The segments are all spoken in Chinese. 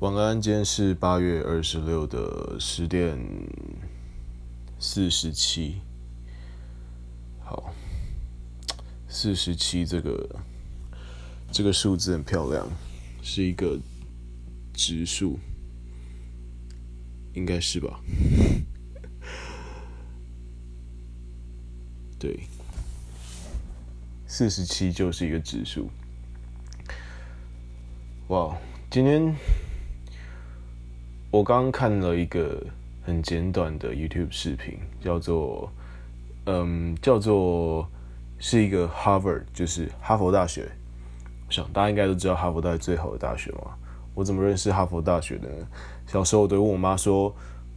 晚安，今天是八月二十六的十点四十七。好，四十七这个这个数字很漂亮，是一个质数，应该是吧？对，四十七就是一个质数。哇，今天。我刚刚看了一个很简短的 YouTube 视频，叫做嗯，叫做是一个 Harvard，就是哈佛大学。我想大家应该都知道哈佛大学最好的大学嘛。我怎么认识哈佛大学的呢？小时候我都问我妈说：“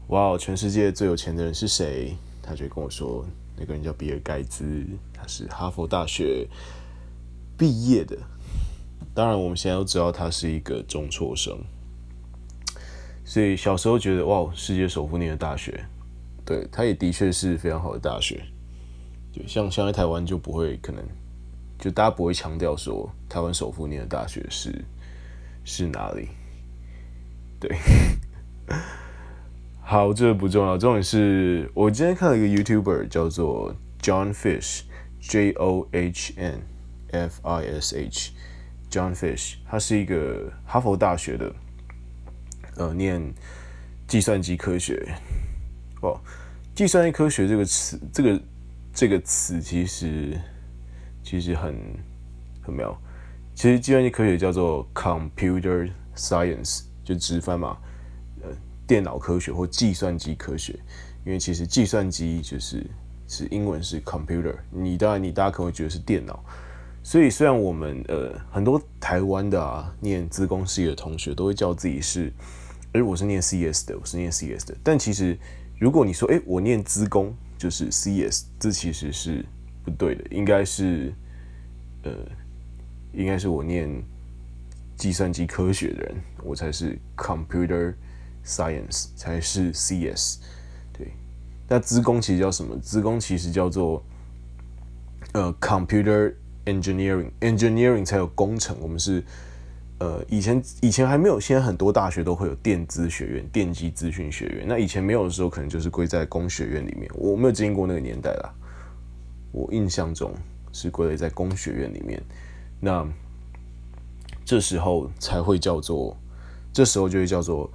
哇，全世界最有钱的人是谁？”她就跟我说：“那个人叫比尔盖茨，他是哈佛大学毕业的。”当然，我们现在都知道他是一个中辍生。所以小时候觉得哇，世界首富念的大学，对，它也的确是非常好的大学。对，像像在台湾就不会可能，就大家不会强调说台湾首富念的大学是是哪里。对，好，这个不重要，重点是我今天看了一个 YouTuber 叫做 John Fish，J O H N F I S H，John Fish，他是一个哈佛大学的。呃，念计算机科学哦，计算机科学这个词，这个这个词其实其实很很妙。其实计算机科学叫做 computer science，就直翻嘛，呃，电脑科学或计算机科学。因为其实计算机就是是英文是 computer，你当然你大家可能会觉得是电脑。所以虽然我们呃很多台湾的啊念资工系的同学都会叫自己是。而我是念 CS 的，我是念 CS 的。但其实，如果你说，哎、我念资工就是 CS，这其实是不对的。应该是，呃，应该是我念计算机科学的人，我才是 Computer Science，才是 CS。对，那资工其实叫什么？资工其实叫做呃 Computer Engineering，Engineering 才有工程。我们是。呃，以前以前还没有，现在很多大学都会有电资学院、电机资讯学院。那以前没有的时候，可能就是归在工学院里面。我没有经历过那个年代啦，我印象中是归类在工学院里面。那这时候才会叫做，这时候就会叫做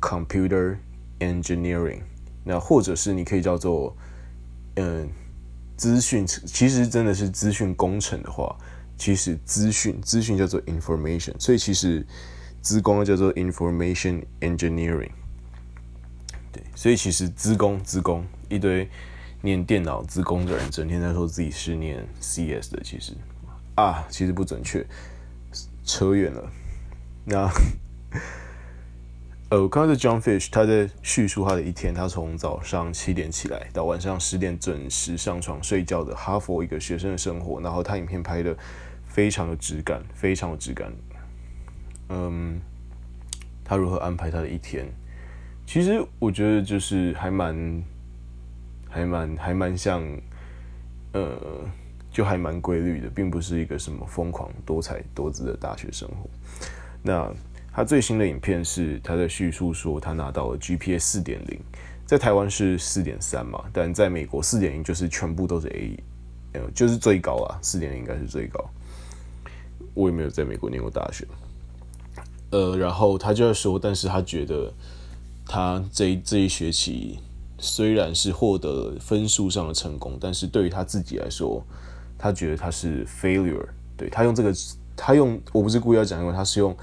computer engineering。那或者是你可以叫做，嗯、呃，资讯，其实真的是资讯工程的话。其实资讯资讯叫做 information，所以其实资工叫做 information engineering。对，所以其实资工资工一堆念电脑资工的人，整天在说自己是念 CS 的，其实啊，其实不准确，扯远了。那呃，我看到这 John Fish 他在叙述他的一天，他从早上七点起来到晚上十点准时上床睡觉的哈佛一个学生的生活，然后他影片拍的。非常有质感，非常有质感。嗯，他如何安排他的一天？其实我觉得就是还蛮、还蛮、还蛮像，呃，就还蛮规律的，并不是一个什么疯狂多彩多姿的大学生活。那他最新的影片是他在叙述说，他拿到了 GPA 四点零，在台湾是四点三嘛，但在美国四点零就是全部都是 A，呃，就是最高啊，四点零应该是最高。我也没有在美国念过大学，呃，然后他就在说，但是他觉得他这一这一学期虽然是获得分数上的成功，但是对于他自己来说，他觉得他是 failure。对，他用这个，他用我不是故意要讲，因为他是用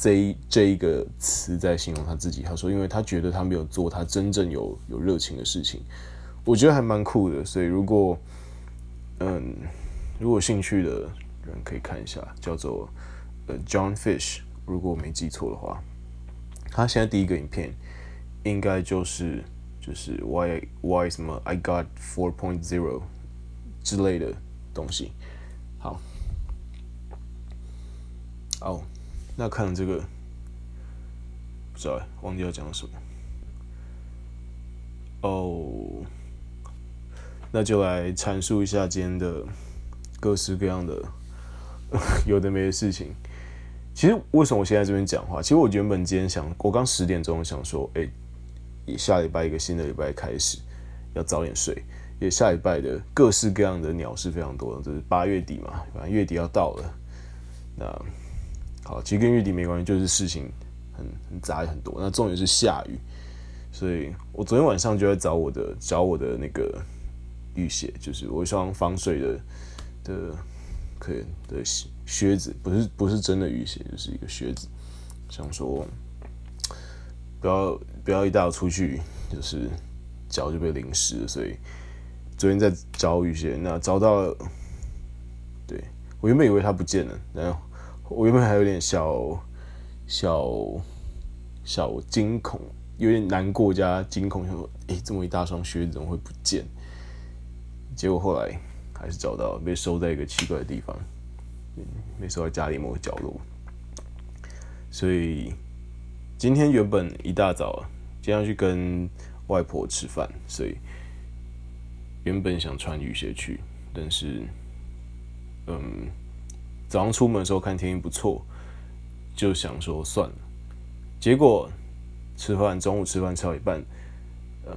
这一这一个词在形容他自己。他说，因为他觉得他没有做他真正有有热情的事情，我觉得还蛮酷的。所以如果嗯，如果有兴趣的。人可以看一下，叫做呃 John Fish，如果我没记错的话，他现在第一个影片应该就是就是 Why Why 什么 I got four point zero 之类的东西。好，哦，那看了这个，不知道忘记要讲什么。哦，那就来阐述一下今天的各式各样的。有的没的事情，其实为什么我现在这边讲话？其实我原本今天想，我刚十点钟想说，哎、下礼拜一个新的礼拜开始，要早点睡。因为下礼拜的各式各样的鸟是非常多的，就是八月底嘛，反正月底要到了。那好，其实跟月底没关系，就是事情很很杂很多。那重点是下雨，所以我昨天晚上就在找我的找我的那个雨鞋，就是我一双防水的的可以的靴子，不是不是真的雨鞋，就是一个靴子。想说不要不要一大早出去，就是脚就被淋湿了，所以。昨天在找雨鞋，那找到了，对，我原本以为它不见了，然后我原本还有点小小小惊恐，有点难过加惊恐，想说，诶，这么一大双靴子怎么会不见？结果后来还是找到，被收在一个奇怪的地方，被收在家里某个角落。所以今天原本一大早今天要去跟外婆吃饭，所以。原本想穿雨鞋去，但是，嗯，早上出门的时候看天气不错，就想说算了。结果吃饭，中午吃饭吃到一半，呃，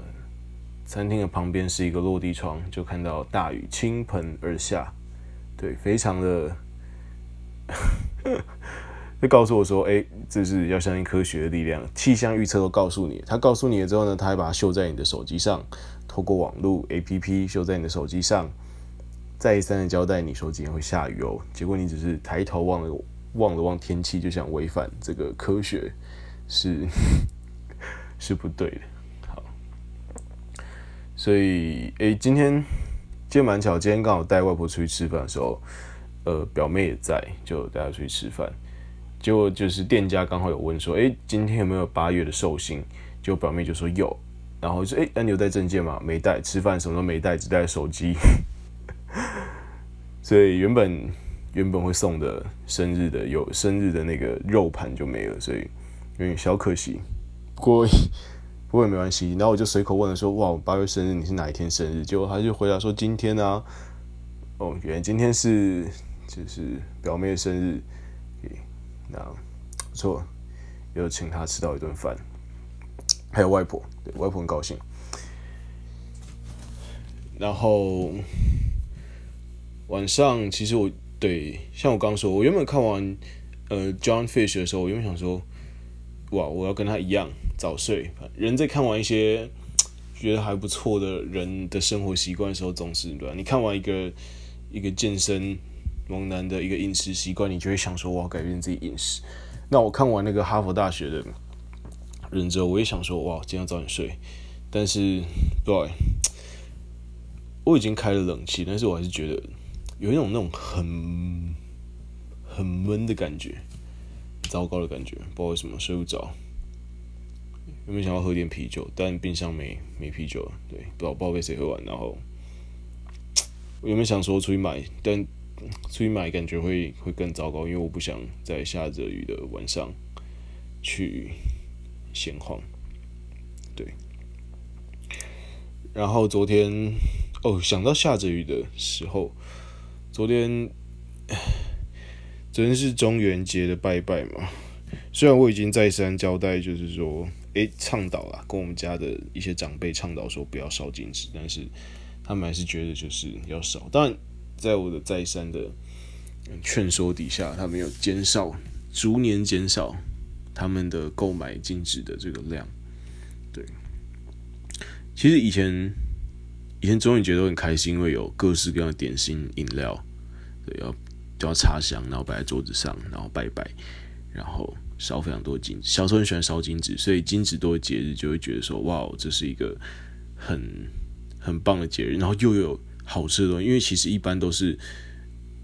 餐厅的旁边是一个落地窗，就看到大雨倾盆而下，对，非常的，就告诉我说，哎、这是要相信科学的力量，气象预测都告诉你，他告诉你了之后呢，他还把它秀在你的手机上。透过网络 APP 秀在你的手机上，再三的交代你说今天会下雨哦。结果你只是抬头望了望了望天气，就想违反这个科学，是 是不对的。好，所以诶、今天今天蛮巧，今天刚好带外婆出去吃饭的时候，呃，表妹也在，就带她出去吃饭。结果就是店家刚好有问说，诶、今天有没有八月的寿星？结果表妹就说有。然后就说：“哎，那你有带证件吗？没带，吃饭什么都没带，只带手机。所以原本原本会送的生日的有生日的那个肉盘就没了，所以有点小可惜。不过不过也没关系。然后我就随口问了说：哇，我八月生日，你是哪一天生日？结果他就回答说：今天啊。哦，原来今天是就是表妹的生日。那不错，又请他吃到一顿饭。”还有外婆，对，外婆很高兴。然后晚上，其实我对像我刚说，我原本看完呃 John Fish 的时候，我原本想说，哇，我要跟他一样早睡。人在看完一些觉得还不错的人的生活习惯的时候，总是对吧？你看完一个一个健身猛男的一个饮食习惯，你就会想说，我要改变自己饮食。那我看完那个哈佛大学的。忍者，我也想说，哇，今天要早点睡，但是，对，我已经开了冷气，但是我还是觉得有一种那种很很闷的感觉，糟糕的感觉，不知道为什么睡不着。有没有想要喝点啤酒？但冰箱没没啤酒，对，不知道不知道被谁喝完。然后，我有没有想说出去买？但出去买感觉会会更糟糕，因为我不想在下着雨的晚上去。闲晃，对。然后昨天，哦，想到下着雨的时候，昨天，昨天是中元节的拜拜嘛。虽然我已经再三交代，就是说，诶，倡导啦，跟我们家的一些长辈倡导说不要烧金纸，但是他们还是觉得就是要烧。当然，在我的再三的劝说底下，他们有减少，逐年减少。他们的购买金纸的这个量，对，其实以前以前中元节都很开心，因为有各式各样的点心饮料，对，要都要插香，然后摆在桌子上，然后拜拜，然后烧非常多金纸。小时候很喜欢烧金纸，所以金纸多的节日就会觉得说，哇，这是一个很很棒的节日，然后又有好吃的东西，因为其实一般都是。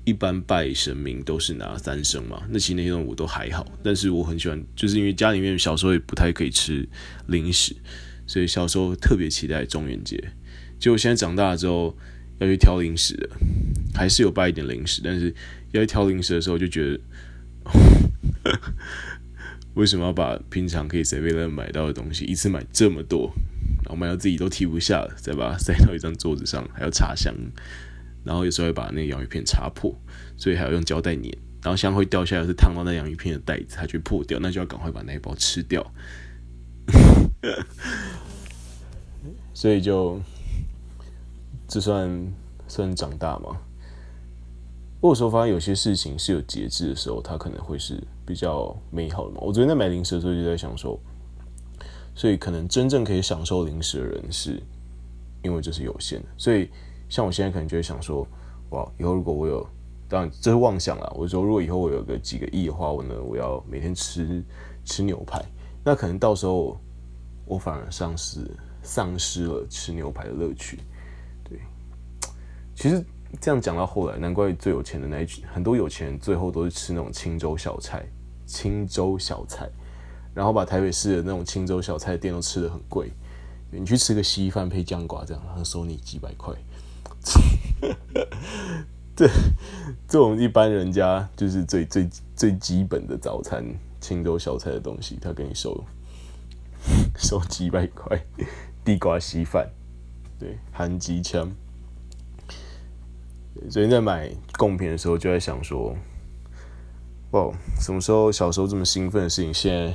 一般拜神明都是拿三牲嘛，那其实那些东西我都还好，但是我很喜欢，就是因为家里面小时候也不太可以吃零食，所以小时候特别期待中元节。结果现在长大了之后要去挑零食了，还是有拜一点零食，但是要去挑零食的时候就觉得，为什么要把平常可以随便能买到的东西一次买这么多，然后买到自己都提不下了，再把它塞到一张桌子上，还要插香。然后有时候会把那个洋芋片擦破，所以还要用胶带粘。然后香会掉下来是烫到那洋芋片的袋子，它就破掉，那就要赶快把那一包吃掉。所以就这算算长大吗？我有时候发现有些事情是有节制的时候，它可能会是比较美好的嘛。我昨天在买零食的时候就在想说，所以可能真正可以享受零食的人是，因为这是有限的。所以像我现在可能就会想说，哇，以后如果我有，当然这是妄想啦。我说如果以后我有个几个亿的话，我呢，我要每天吃吃牛排，那可能到时候我反而丧失丧失了吃牛排的乐趣。其实。这样讲到后来，难怪最有钱的那一群，很多有钱人最后都是吃那种青州小菜、青州小菜，然后把台北市的那种青州小菜店都吃得很贵。你去吃个稀饭配酱瓜，这样他收你几百块。这这种一般人家就是最最最基本的早餐青州小菜的东西，他给你收收几百块，地瓜稀饭，对，含机枪。昨天在买贡品的时候，就在想说，哇，什么时候小时候这么兴奋的事情，现在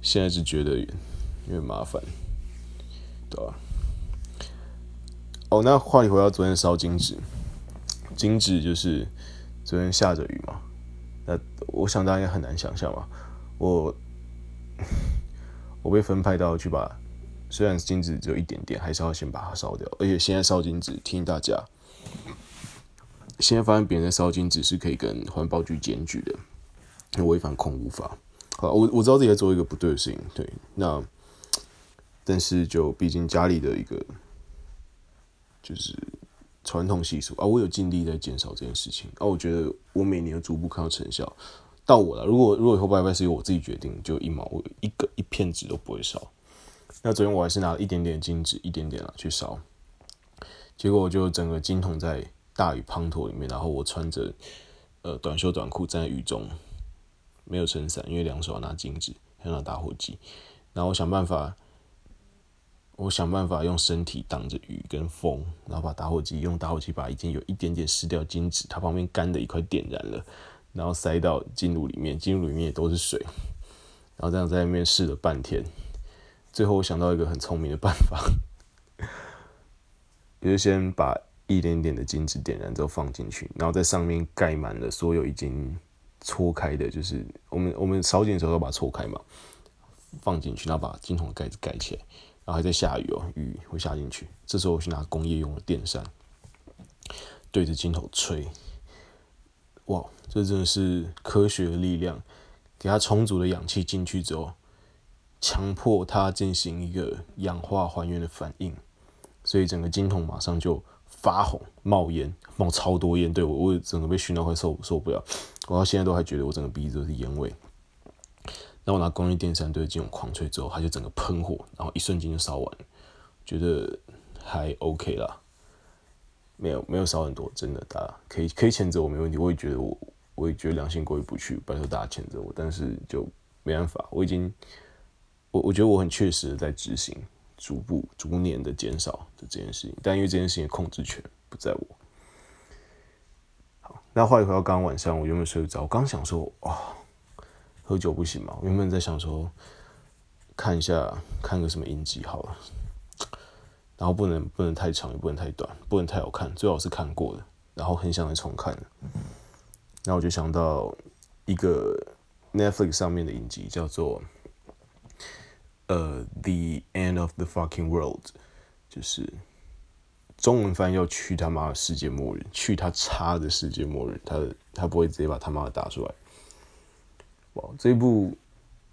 现在是觉得有点麻烦，对吧？哦，那话题回到昨天烧金纸，金纸就是昨天下着雨嘛，那我想大家应该很难想象吧，我我被分派到去把，虽然金纸只有一点点，还是要先把它烧掉，而且现在烧金纸，提醒大家。现在发现别人在烧金纸是可以跟环保局检举的，因违反控污法。好，我我知道自己在做一个不对的事情，对，那但是就毕竟家里的一个就是传统习俗啊，我有尽力在减少这件事情啊，我觉得我每年逐步看到成效。到我了，如果如果以后拜拜是由我自己决定，就一毛我一个一片纸都不会烧。那昨天我还是拿了一点点金纸，一点点啊去烧，结果我就整个金桶在。大雨滂沱里面，然后我穿着呃短袖短裤站在雨中，没有撑伞，因为两手拿金纸，还要拿打火机，然后我想办法，我想办法用身体挡着雨跟风，然后把打火机用打火机把已经有一点点湿掉金纸，它旁边干的一块点燃了，然后塞到金炉里面，金炉里面也都是水，然后这样在那边试了半天，最后我想到一个很聪明的办法，也就先把。一点点的金子点燃之后放进去，然后在上面盖满了所有已经搓开的，就是我们我们烧金的时候要把它搓开嘛，放进去，然后把金桶盖子盖起来，然后还在下雨哦，雨会下进去。这时候我去拿工业用的电扇对着金桶吹，哇，这真的是科学的力量，给它充足的氧气进去之后，强迫它进行一个氧化还原的反应，所以整个金桶马上就。发红、冒烟、冒超多烟，对我，我整个被熏到快受受不了，我到现在都还觉得我整个鼻子都是烟味。那我拿工业电扇对着金桶狂吹之后，它就整个喷火，然后一瞬间就烧完，觉得还 OK 啦，没有没有烧很多，真的，大家可以可以谴责我没问题，我也觉得我我也觉得良心过意不去，拜托大家谴责我，但是就没办法，我已经我我觉得我很确实的在执行。逐步、逐年的减少的这件事情，但因为这件事情控制权不在我。好，那话又回到刚刚晚上，我原本睡不着，我刚想说，哇，喝酒不行吗？我原本在想说，看一下看个什么影集好了，然后不能不能太长，也不能太短，不能太好看，最好是看过的，然后很想再重看。那我就想到一个 Netflix 上面的影集，叫做。呃、，The End of the Fucking World，就是中文翻译要“去他妈的世界末日”，去他叉的世界末日，他他不会直接把他妈的打出来。哇，这一部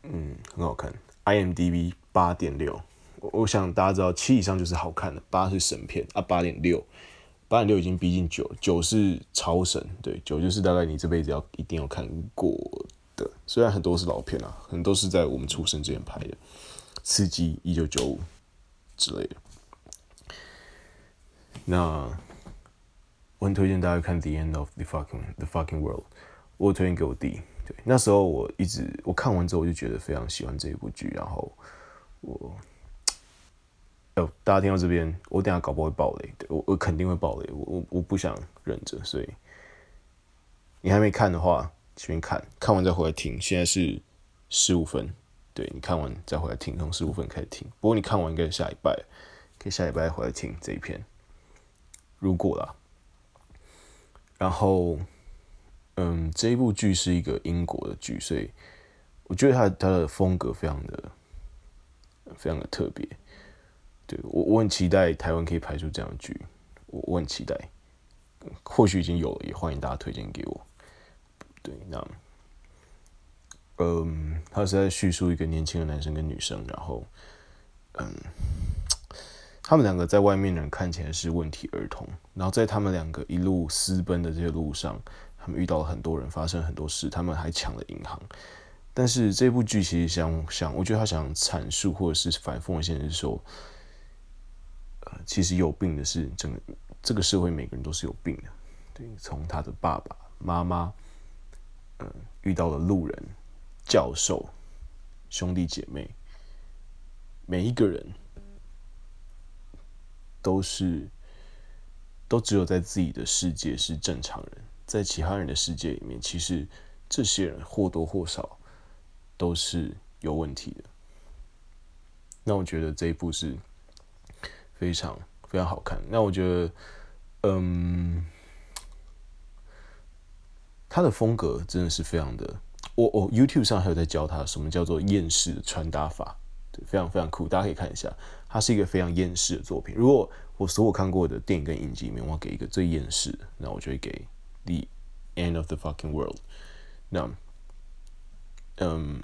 嗯很好看，IMDB 八点六，我想大家知道七以上就是好看的，八是神片啊，八点六，八点六已经逼近九，九是超神，对，九就是大概你这辈子要一定要看过的，虽然很多是老片啊，很多是在我们出生之前拍的。刺激一九九五之类的，那我很推荐大家看《The End of the Fucking the Fucking World》，我推荐给我弟。对，那时候我一直我看完之后我就觉得非常喜欢这一部剧，然后我，哦，大家听到这边，我等下搞不会爆雷，对，我我肯定会爆雷，我我我不想忍着，所以你还没看的话，先看看完再回来听。现在是十五分，对，你看完再回来听，从十五分开始听。不过你看完应该下礼拜，可以下礼拜回来听这一篇。如果啦，然后，嗯，这一部剧是一个英国的剧，所以我觉得它它的风格非常的非常的特别。对，我我很期待台湾可以拍出这样的剧，我我很期待，或许已经有了，也欢迎大家推荐给我。对，那，嗯，他是在叙述一个年轻的男生跟女生，然后，嗯，他们两个在外面人看起来是问题儿童，然后在他们两个一路私奔的这些路上，他们遇到了很多人，发生很多事，他们还抢了银行。但是这部剧其实想想，我觉得他想阐述或者是反讽的现实是说。其实有病的是整个这个社会，每个人都是有病的。对，从他的爸爸妈妈，嗯，遇到了路人、教授、兄弟姐妹，每一个人都是都只有在自己的世界是正常人，在其他人的世界里面，其实这些人或多或少都是有问题的。那我觉得这一部是。非常非常好看。那我觉得，嗯，他的风格真的是非常的。我我 YouTube 上还有在教他什么叫做厌世的穿搭法，对，非常非常酷，大家可以看一下。它是一个非常厌世的作品。如果我所有看过的电影跟影集里面，我要给一个最厌世，那我就会给《The End of the Fucking World》。那，嗯，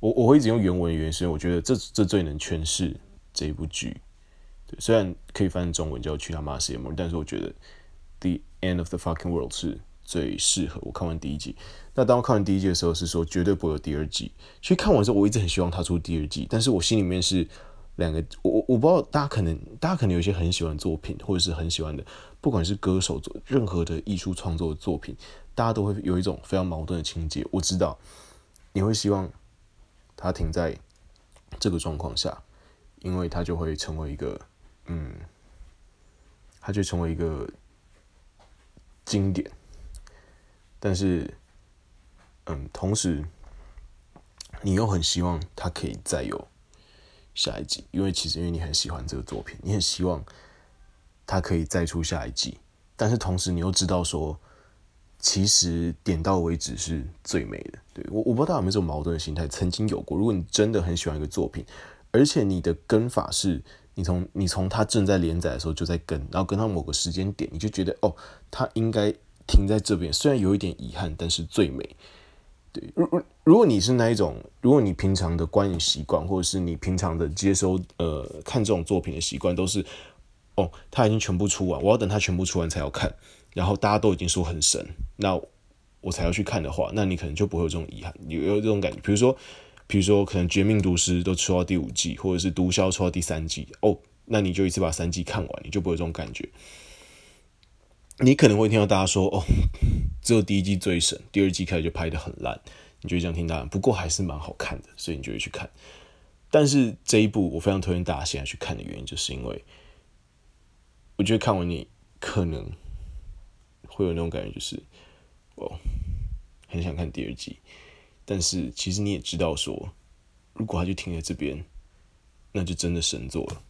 我我会一直用原文原声，我觉得这这最能诠释这一部剧。对，虽然可以翻成中文叫“去他妈世界末日”，但是我觉得《The End of the Fucking World》是最适合我看完第一季。那当我看完第一季的时候，是说绝对不会有第二季。其实看完之后，我一直很希望他出第二季，但是我心里面是两个，我我我不知道大家可能大家可能有一些很喜欢作品，或者是很喜欢的，不管是歌手做任何的艺术创作的作品，大家都会有一种非常矛盾的情节。我知道你会希望他停在这个状况下，因为他就会成为一个。嗯，它就成为一个经典，但是，嗯，同时，你又很希望它可以再有下一季，因为其实因为你很喜欢这个作品，你很希望它可以再出下一季，但是同时你又知道说，其实点到为止是最美的。对，我，我不知道有没有这种矛盾的心态，曾经有过。如果你真的很喜欢一个作品，而且你的跟法是。你从你从他正在连载的时候就在跟，然后跟到某个时间点，你就觉得哦，他应该停在这边，虽然有一点遗憾，但是最美。对，如如如果你是那一种，如果你平常的观影习惯，或者是你平常的接收呃看这种作品的习惯，都是哦，他已经全部出完，我要等他全部出完才要看，然后大家都已经说很神，那我才要去看的话，那你可能就不会有这种遗憾，有有这种感觉，比如说。比如说，可能《绝命毒师》都出到第五季，或者是《毒枭》出到第三季，哦，那你就一次把三季看完，你就不会有这种感觉。你可能会听到大家说，哦，只有第一季最神，第二季开始就拍得很烂，你就会这样听到。不过还是蛮好看的，所以你就会去看。但是这一部我非常推荐大家现在去看的原因，就是因为我觉得看完你可能会有那种感觉，就是哦，很想看第二季。但是其实你也知道说，如果他就停在这边，那就真的神作了。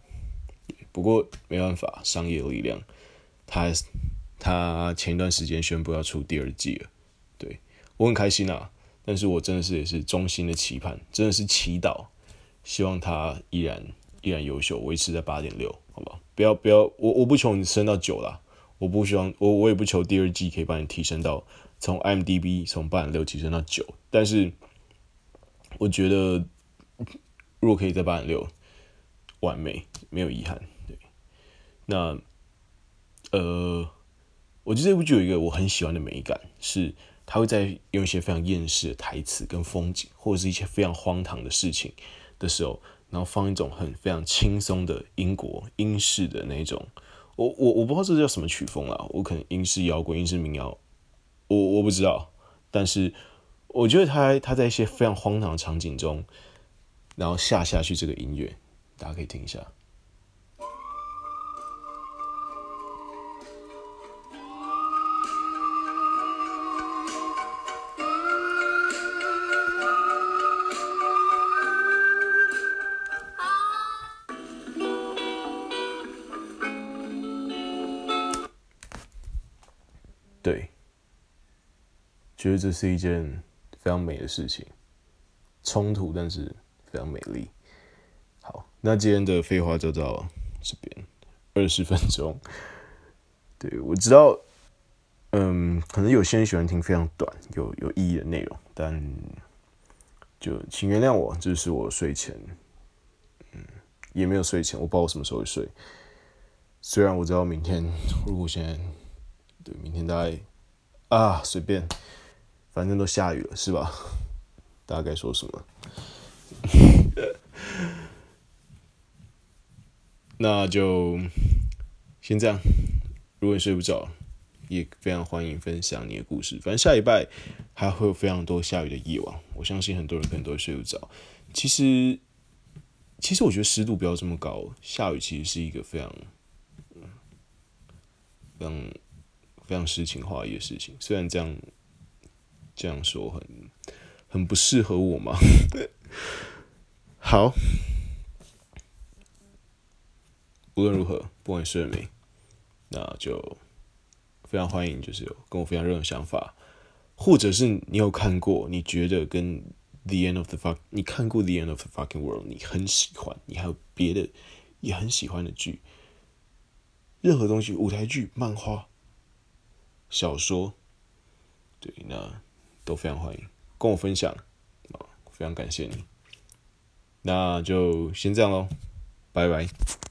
不过没办法，商业力量，他他前一段时间宣布要出第二季了，对，我很开心啊。但是我真的是也是衷心的期盼，真的是祈祷，希望他依然依然优秀，维持在八点六，好不好？不要不要，我我不求你升到九啦，我不希望我我也不求第二季可以把你提升到。从 IMDB 从八点六提升到九，但是我觉得如果可以在八点六，完美，没有遗憾。对，那呃，我觉得这部剧有一个我很喜欢的美感，是它会在用一些非常厌世的台词跟风景，或者是一些非常荒唐的事情的时候，然后放一种很非常轻松的英国英式的那种，我我我不知道这叫什么曲风啦，我可能英式摇滚、英式民谣。我我不知道，但是我觉得他他在一些非常荒唐的场景中，然后下下去这个音乐，大家可以听一下。觉得这是一件非常美的事情，冲突但是非常美丽。好，那今天的废话就到这边，二十分钟。对，我知道，嗯，可能有些人喜欢听非常短、有有意义的内容，但就请原谅我，这是我睡前，嗯，也没有睡前，我不知道我什么时候睡。虽然我知道明天，如果现在，对，明天大概啊，随便，反正都下雨了，是吧？大概说什么？那就先这样。如果你睡不着，也非常欢迎分享你的故事。反正下礼拜还会有非常多下雨的夜晚，我相信很多人可能都会睡不着。其实，其实我觉得湿度不要这么高，下雨其实是一个非常、非常、非常诗情画意的事情。虽然这样这样说很很不适合我吗。好，无论如何，不管你睡了没。那就非常欢迎，就是有跟我分享任何想法，或者是你有看过，你觉得跟《The End of the Fuck》你看过《The End of the Fucking World》，你很喜欢，你还有别的也很喜欢的剧，任何东西，舞台剧、漫画、小说，对，那都非常欢迎跟我分享啊，非常感谢你，那就先这样喽，拜拜。